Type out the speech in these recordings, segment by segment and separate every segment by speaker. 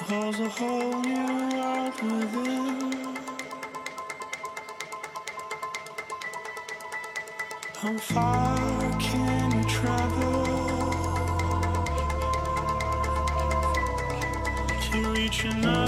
Speaker 1: Holds a whole new world within. How far can you travel to reach another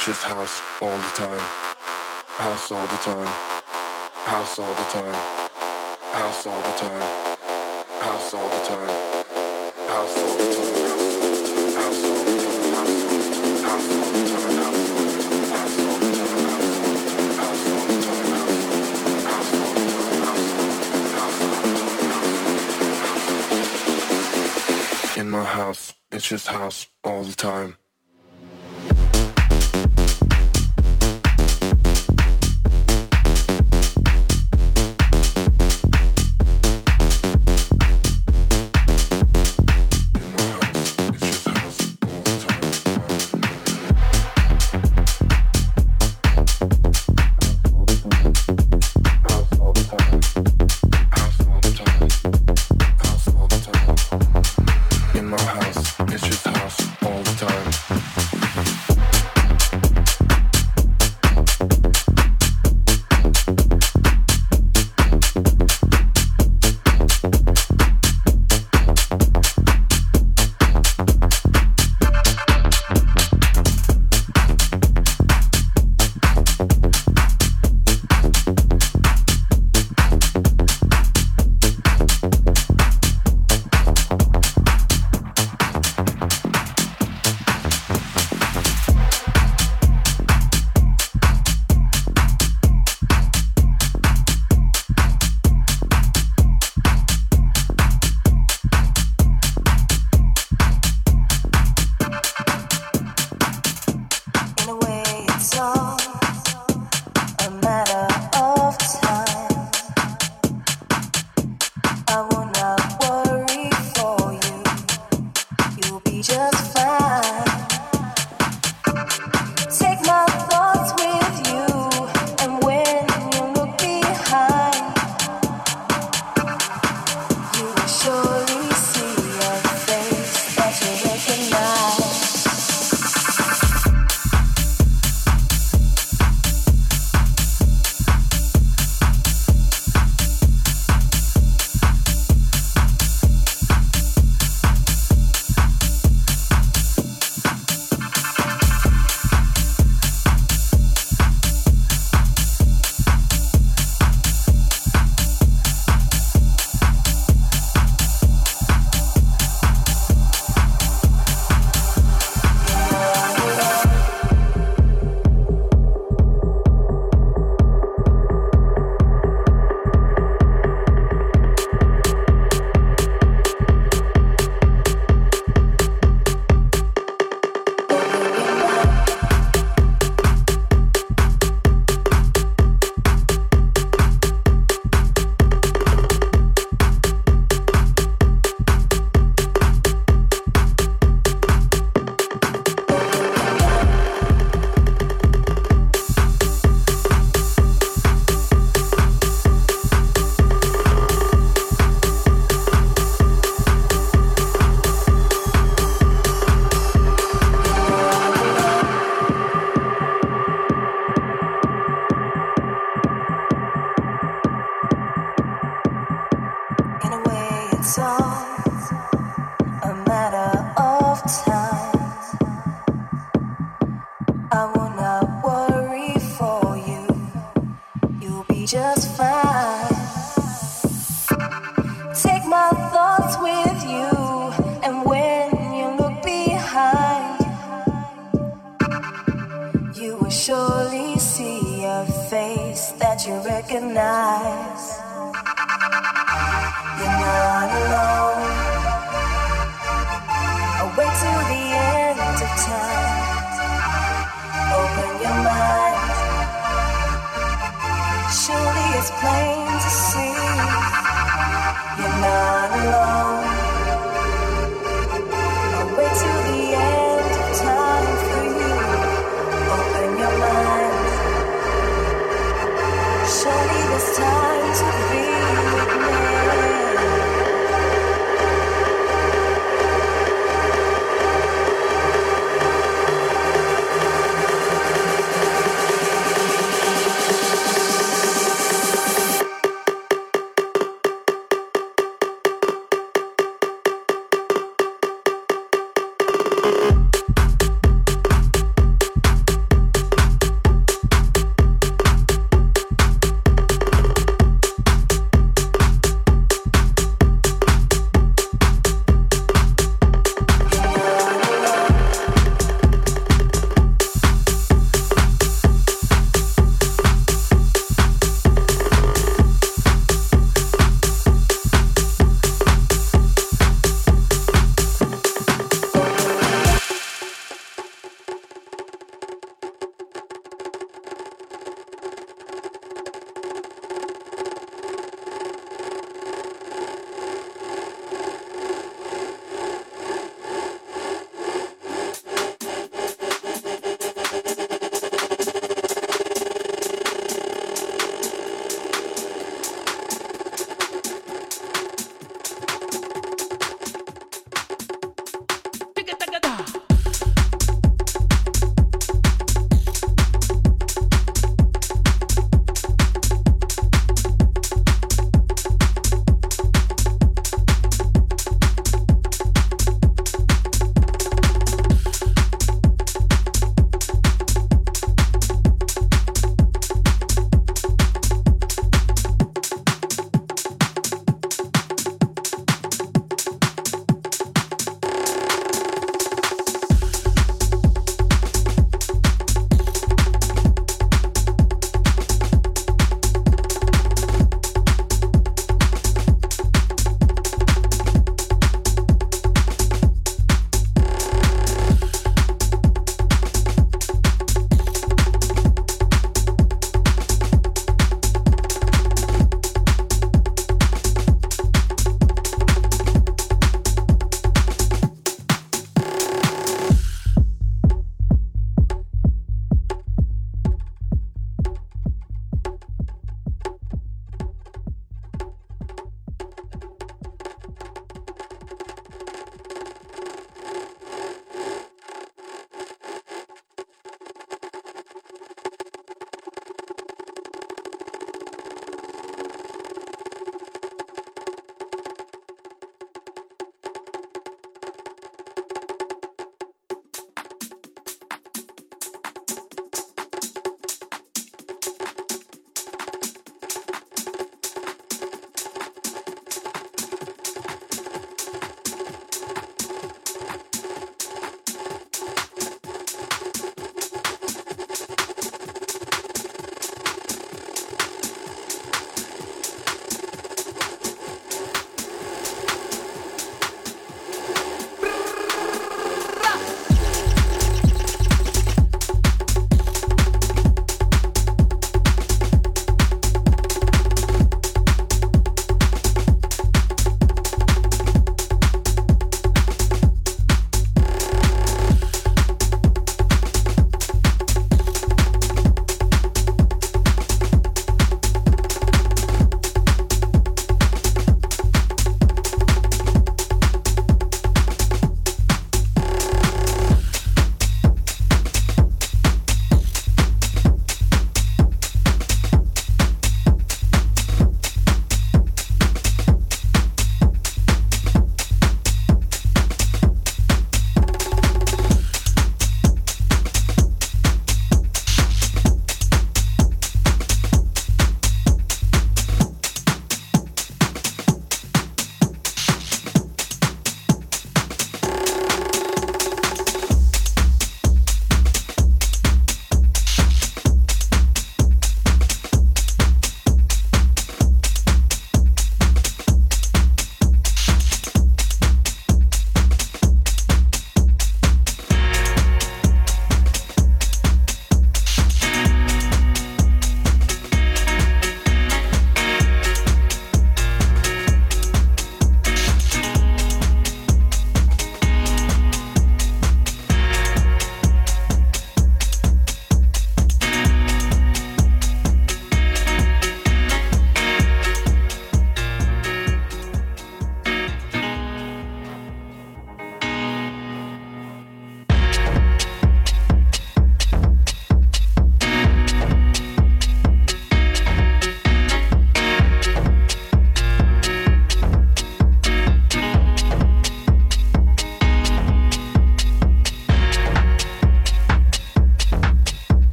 Speaker 2: It's just house all the time. House all the time. House all the time. House all the time. House all the time. House all the time. House all the time. House all the time. House all the time. in my house. It's just house all the time.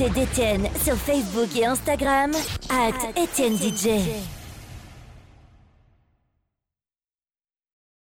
Speaker 3: L'actualité d'Étienne sur Facebook et Instagram, at Étienne DJ.